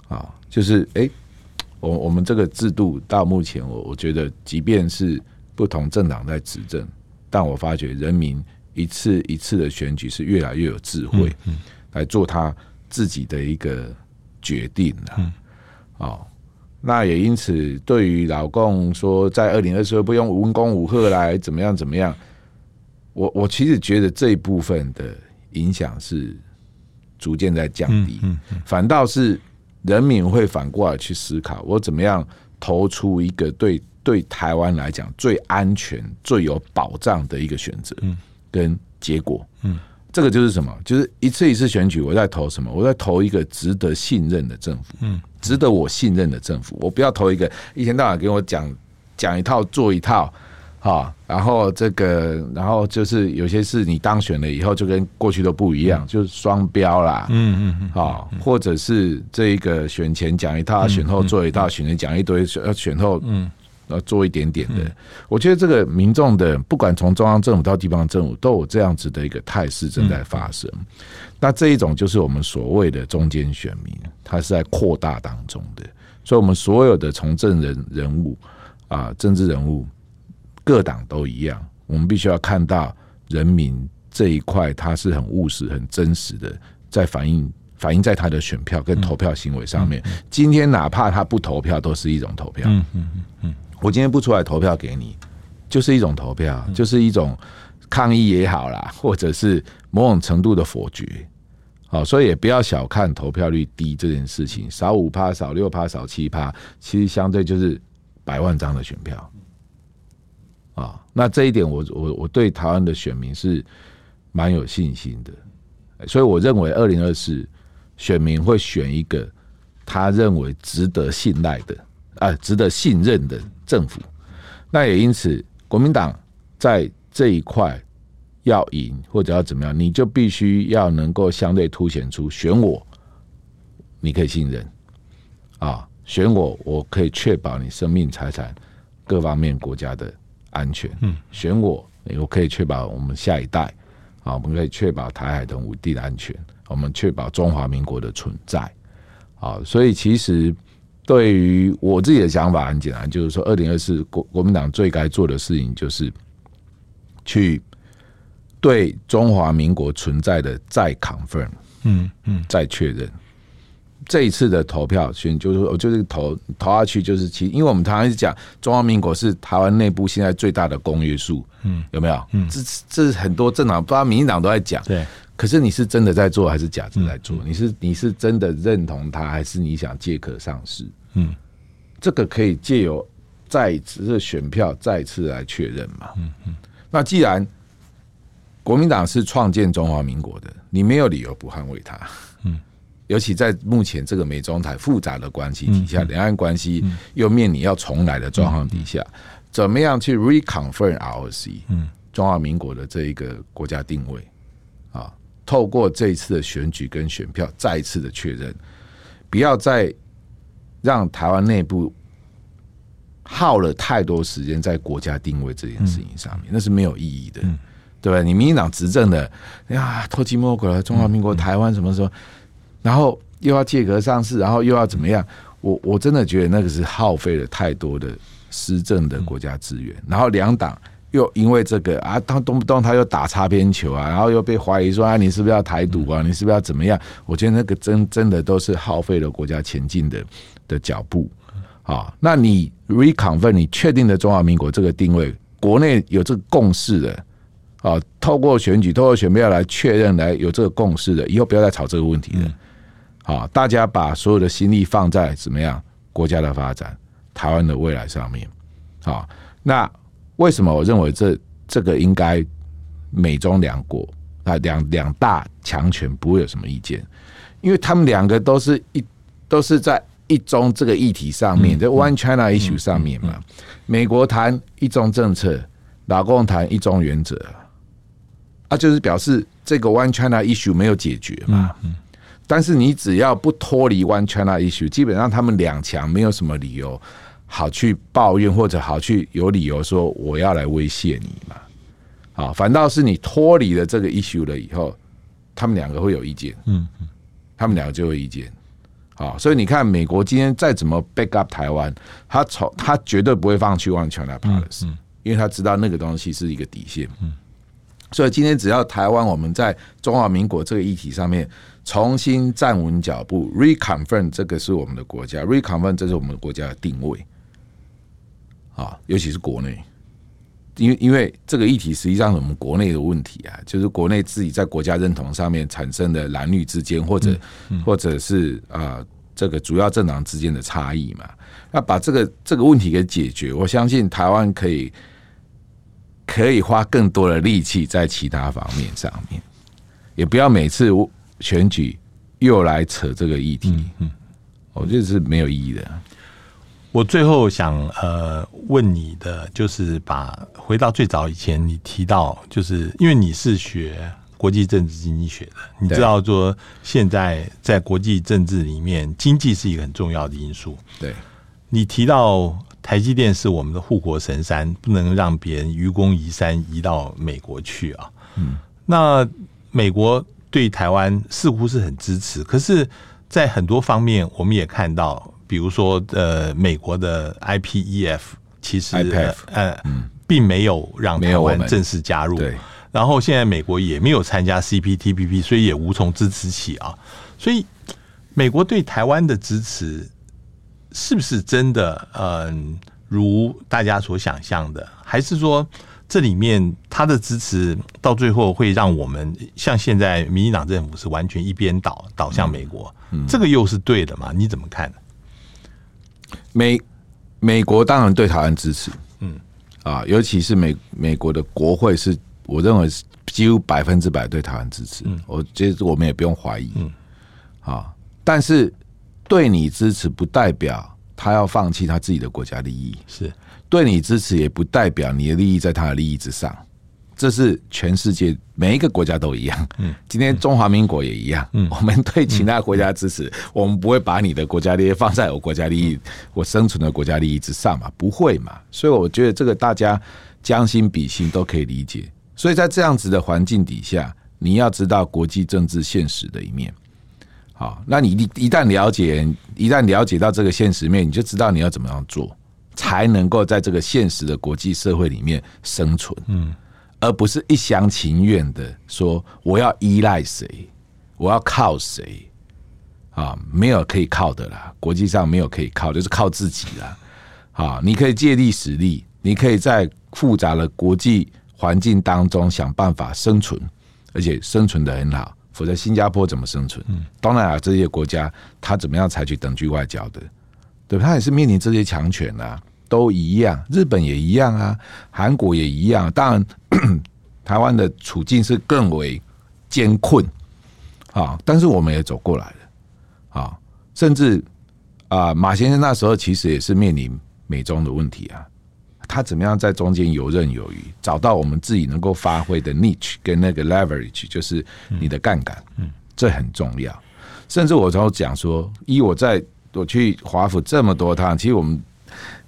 啊，就是哎。我我们这个制度到目前，我我觉得，即便是不同政党在执政，但我发觉人民一次一次的选举是越来越有智慧，来做他自己的一个决定了。哦，那也因此，对于老共说在二零二四不用文攻武吓来怎么样怎么样，我我其实觉得这一部分的影响是逐渐在降低，反倒是人民会反过来去思考，我怎么样投出一个对对台湾来讲最安全、最有保障的一个选择跟结果。这个就是什么？就是一次一次选举，我在投什么？我在投一个值得信任的政府，嗯，值得我信任的政府。我不要投一个一天到晚给我讲讲一套做一套，哈，然后这个，然后就是有些事你当选了以后就跟过去都不一样，嗯、就是双标啦，嗯嗯嗯，啊，或者是这一个选前讲一套，选后做一套，选前讲一堆，要选后，嗯。要做一点点的，我觉得这个民众的不管从中央政府到地方政府，都有这样子的一个态势正在发生。那这一种就是我们所谓的中间选民，他是在扩大当中的。所以，我们所有的从政人人物啊，政治人物，各党都一样，我们必须要看到人民这一块，他是很务实、很真实的，在反映反映在他的选票跟投票行为上面。今天哪怕他不投票，都是一种投票。嗯嗯嗯。我今天不出来投票给你，就是一种投票，就是一种抗议也好啦，或者是某种程度的否决。好，所以也不要小看投票率低这件事情，少五趴、少六趴、少七趴，其实相对就是百万张的选票。啊，那这一点我我我对台湾的选民是蛮有信心的，所以我认为二零二四选民会选一个他认为值得信赖的啊，值得信任的。政府，那也因此，国民党在这一块要赢或者要怎么样，你就必须要能够相对凸显出选我，你可以信任啊，选我，我可以确保你生命财产各方面国家的安全。嗯，选我，我可以确保我们下一代啊，我们可以确保台海等五地的安全，我们确保中华民国的存在。啊，所以其实。对于我自己的想法很简单，就是说，二零二四国国民党最该做的事情，就是去对中华民国存在的再 confirm，嗯嗯，再确认。这一次的投票选，就是我就是投投下去，就是其，因为我们常常是讲中华民国是台湾内部现在最大的公约数，嗯，有没有？嗯，这这是很多政党，包括民进党都在讲，对。可是你是真的在做还是假的在做？你是你是真的认同他，还是你想借壳上市？嗯，这个可以借由再次的选票再次来确认嘛？嗯嗯。那既然国民党是创建中华民国的，你没有理由不捍卫它。嗯，尤其在目前这个美中台复杂的关系底下，两岸关系又面临要重来的状况底下，怎么样去 reconfirm ROC？嗯，中华民国的这一个国家定位啊？透过这一次的选举跟选票，再一次的确认，不要再让台湾内部耗了太多时间在国家定位这件事情上面，那是没有意义的，对吧？你民进党执政的，呀，偷鸡摸狗了，中华民国台湾什么时候？然后又要借壳上市，然后又要怎么样？我我真的觉得那个是耗费了太多的施政的国家资源，然后两党。又因为这个啊，他动不动他又打擦边球啊，然后又被怀疑说啊，你是不是要台独啊？你是不是要怎么样？我觉得那个真真的都是耗费了国家前进的的脚步啊。那你 reconfirm 你确定的中华民国这个定位，国内有这个共识的啊，透过选举，透过选票来确认，来有这个共识的，以后不要再吵这个问题了。好，大家把所有的心力放在怎么样国家的发展、台湾的未来上面。好，那。为什么我认为这这个应该美中两国啊两两大强权不会有什么意见？因为他们两个都是一都是在一中这个议题上面，在 One China issue 上面嘛。美国谈一中政策，老共谈一中原则，啊，就是表示这个 One China issue 没有解决嘛。但是你只要不脱离 One China issue，基本上他们两强没有什么理由。好去抱怨或者好去有理由说我要来威胁你嘛？好，反倒是你脱离了这个 issue 了以后，他们两个会有意见。嗯，他们两个就有意见。好，所以你看，美国今天再怎么 back up 台湾，他从他绝对不会放弃 One China policy，因为他知道那个东西是一个底线。嗯，所以今天只要台湾我们在中华民国这个议题上面重新站稳脚步，reconfirm 这个是我们的国家，reconfirm 这是我们国家的定位，啊，尤其是国内，因为因为这个议题实际上是我们国内的问题啊，就是国内自己在国家认同上面产生的蓝绿之间，或者或者是啊这个主要政党之间的差异嘛，那把这个这个问题给解决，我相信台湾可以。可以花更多的力气在其他方面上面，也不要每次选举又来扯这个议题。嗯，嗯，我觉得是没有意义的。我最后想呃问你的，就是把回到最早以前，你提到，就是因为你是学国际政治经济学的，你知道说现在在国际政治里面，经济是一个很重要的因素。对，你提到。台积电是我们的护国神山，不能让别人愚公移山移到美国去啊。嗯，那美国对台湾似乎是很支持，可是，在很多方面，我们也看到，比如说，呃，美国的 IPEF 其实呃，并没有让台湾正式加入。对，然后现在美国也没有参加 CPTPP，所以也无从支持起啊。所以，美国对台湾的支持。是不是真的？嗯，如大家所想象的，还是说这里面他的支持到最后会让我们像现在民进党政府是完全一边倒倒向美国？嗯，这个又是对的吗？你怎么看呢？美美国当然对台湾支持，嗯啊，尤其是美美国的国会是我认为是几乎百分之百对台湾支持，嗯，我觉得我们也不用怀疑，嗯啊，但是。对你支持不代表他要放弃他自己的国家利益，是对你支持也不代表你的利益在他的利益之上，这是全世界每一个国家都一样。嗯，今天中华民国也一样。嗯，我们对其他国家支持，我们不会把你的国家利益放在我国家利益、我生存的国家利益之上嘛？不会嘛？所以我觉得这个大家将心比心都可以理解。所以在这样子的环境底下，你要知道国际政治现实的一面。好，那你一一旦了解，一旦了解到这个现实面，你就知道你要怎么样做，才能够在这个现实的国际社会里面生存。嗯，而不是一厢情愿的说我要依赖谁，我要靠谁啊？没有可以靠的啦，国际上没有可以靠，就是靠自己啦。啊，你可以借力使力，你可以在复杂的国际环境当中想办法生存，而且生存的很好。否则，新加坡怎么生存？东南亚这些国家，他怎么样采取等距外交的？对，他也是面临这些强权啊，都一样。日本也一样啊，韩国也一样。当然，台湾的处境是更为艰困啊，但是我们也走过来了啊。甚至啊，马先生那时候其实也是面临美中的问题啊。他怎么样在中间游刃有余，找到我们自己能够发挥的 niche 跟那个 leverage，就是你的杠杆，嗯，这很重要。甚至我都讲说，以我在我去华府这么多趟，其实我们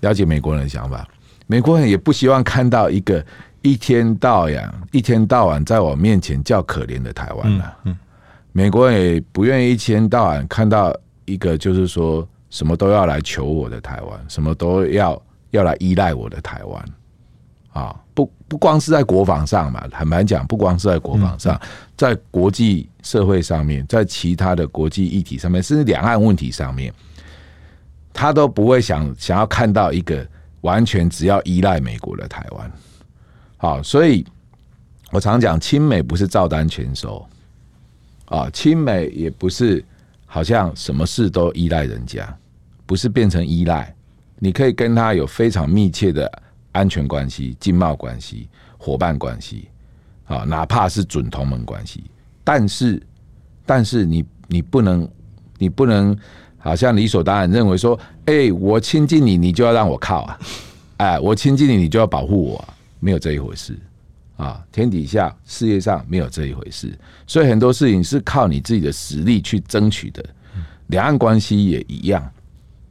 了解美国人的想法，美国人也不希望看到一个一天到晚一天到晚在我面前叫可怜的台湾了。嗯，美国人也不愿意一天到晚看到一个就是说什么都要来求我的台湾，什么都要。要来依赖我的台湾啊，不不光是在国防上嘛，坦白讲，不光是在国防上，在国际社会上面，在其他的国际议题上面，甚至两岸问题上面，他都不会想想要看到一个完全只要依赖美国的台湾。好，所以我常讲，亲美不是照单全收啊，亲美也不是好像什么事都依赖人家，不是变成依赖。你可以跟他有非常密切的安全关系、经贸关系、伙伴关系，啊，哪怕是准同盟关系。但是，但是你你不能，你不能好像理所当然认为说，哎，我亲近你，你就要让我靠啊，哎，我亲近你，你就要保护我啊，没有这一回事啊！天底下、世界上没有这一回事，所以很多事情是靠你自己的实力去争取的。两岸关系也一样。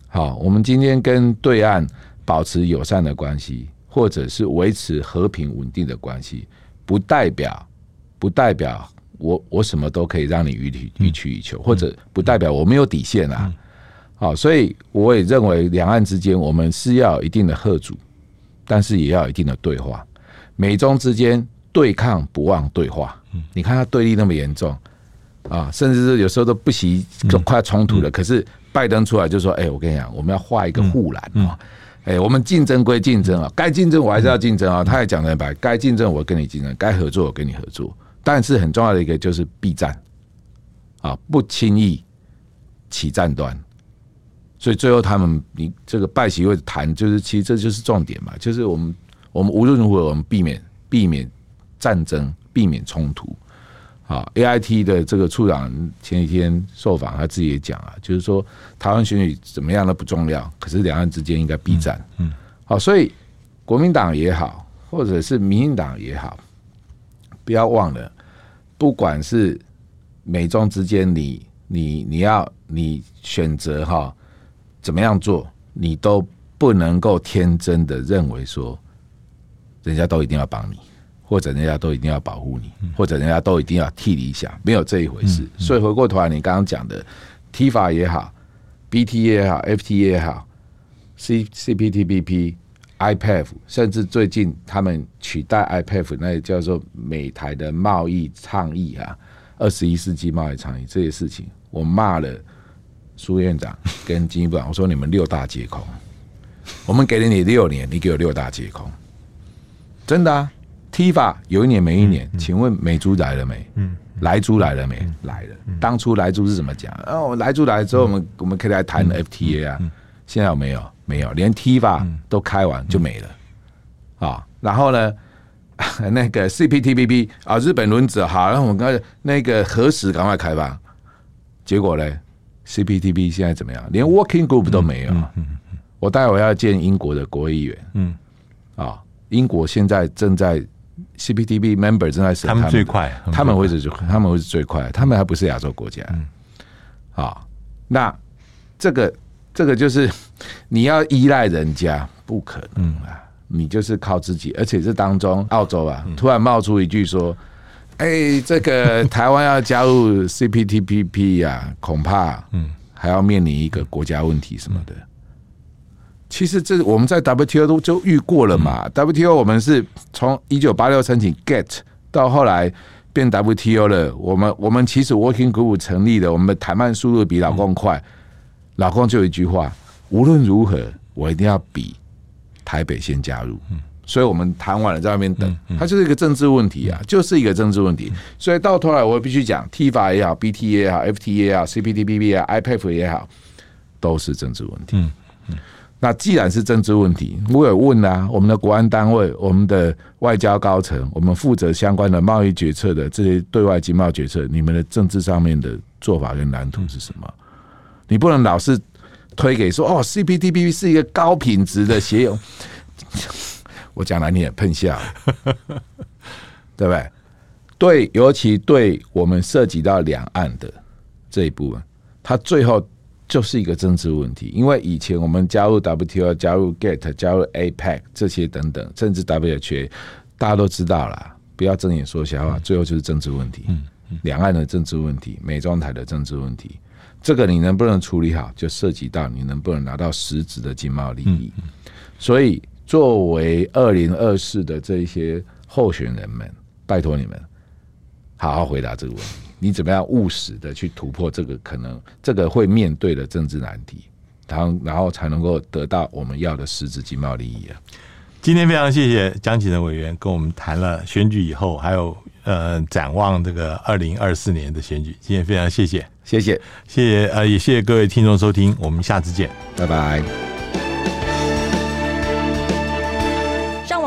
好，我们今天跟对岸保持友善的关系，或者是维持和平稳定的关系，不代表不代表我我什么都可以让你予取予取予求，或者不代表我没有底线啊。好，所以我也认为两岸之间我们是要有一定的贺阻，但是也要有一定的对话。美中之间对抗不忘对话。你看他对立那么严重啊，甚至是有时候都不惜就快冲突了。可是拜登出来就说：“哎，我跟你讲，我们要画一个护栏啊。”哎，我们竞争归竞争啊，该竞争我还是要竞争啊。他也讲得很白，该竞争我跟你竞争，该合作我跟你合作。但是很重要的一个就是避战啊，不轻易起战端。所以最后他们，你这个拜习会谈，就是其实这就是重点嘛，就是我们我们无论如何，我们避免避免战争，避免冲突。啊，AIT 的这个处长前几天受访，他自己也讲啊，就是说台湾选举怎么样都不重要，可是两岸之间应该避战。嗯，好，所以国民党也好，或者是民进党也好，不要忘了，不管是美中之间，你你你要你选择哈怎么样做，你都不能够天真的认为说，人家都一定要帮你。或者人家都一定要保护你，或者人家都一定要替你想，没有这一回事。所以回过头来，你刚刚讲的 TIFA 也好，BTA 也好，FTA 也好，C CPTPP、IPEF，甚至最近他们取代 IPEF，那也叫做美台的贸易倡议啊，二十一世纪贸易倡议这些事情，我骂了苏院长跟经济部长，我说你们六大皆空，我们给了你六年，你给我六大皆空，真的啊。TIFA 有一年没一年，请问美猪来了没？嗯，莱猪来了没？来了。当初莱猪是怎么讲？哦，莱猪来了之后，我们我们可以来谈 FTA 啊。现在有没有？没有，连 TIFA 都开完就没了。啊，然后呢，那个 CPTPP 啊，日本轮子好，然后我们刚才那个核实赶快开放，结果呢，CPTPP 现在怎么样？连 Working Group 都没有。我待会要见英国的国会议员。嗯，啊，英国现在正在。CPTP member 正在审，他们最快，他们会是最，他们会是最快，他们还不是亚洲国家。嗯，好，那这个这个就是 你要依赖人家，不可能啊！你就是靠自己，而且这当中澳洲啊，突然冒出一句说：“哎，这个台湾要加入 CPTPP 啊，恐怕嗯还要面临一个国家问题什么的。”其实这我们在 WTO 都就遇过了嘛。WTO 我们是从一九八六申请 GATT 到后来变 WTO 了。我们我们其实 Working Group 成立了，我们的谈判速度比老公快。老公就有一句话：无论如何，我一定要比台北先加入。所以我们谈完了在外面等，它就是一个政治问题啊，就是一个政治问题。所以到头来我必须讲，TIFA 也好，BTA 也好，FTA 也好，CPTPP 也好，IPEF 也好，都是政治问题。那既然是政治问题，我有问啊，我们的国安单位、我们的外交高层、我们负责相关的贸易决策的这些对外经贸决策，你们的政治上面的做法跟蓝图是什么？你不能老是推给说哦，CPTPP 是一个高品质的协议，我讲来你也碰下，对不对？对，尤其对我们涉及到两岸的这一部分，它最后。就是一个政治问题，因为以前我们加入 WTO、加入 GATT、加入 APEC 这些等等，甚至 WHA，大家都知道了，不要睁眼说瞎话，最后就是政治问题，两岸的政治问题，美中台的政治问题，这个你能不能处理好，就涉及到你能不能拿到实质的经贸利益。所以，作为二零二四的这些候选人们，拜托你们好好回答这个问题。你怎么样务实的去突破这个可能这个会面对的政治难题，然后然后才能够得到我们要的实质经贸利益啊！今天非常谢谢江启臣委员跟我们谈了选举以后，还有呃展望这个二零二四年的选举。今天非常谢谢，谢谢，谢谢呃也谢谢各位听众收听，我们下次见，拜拜。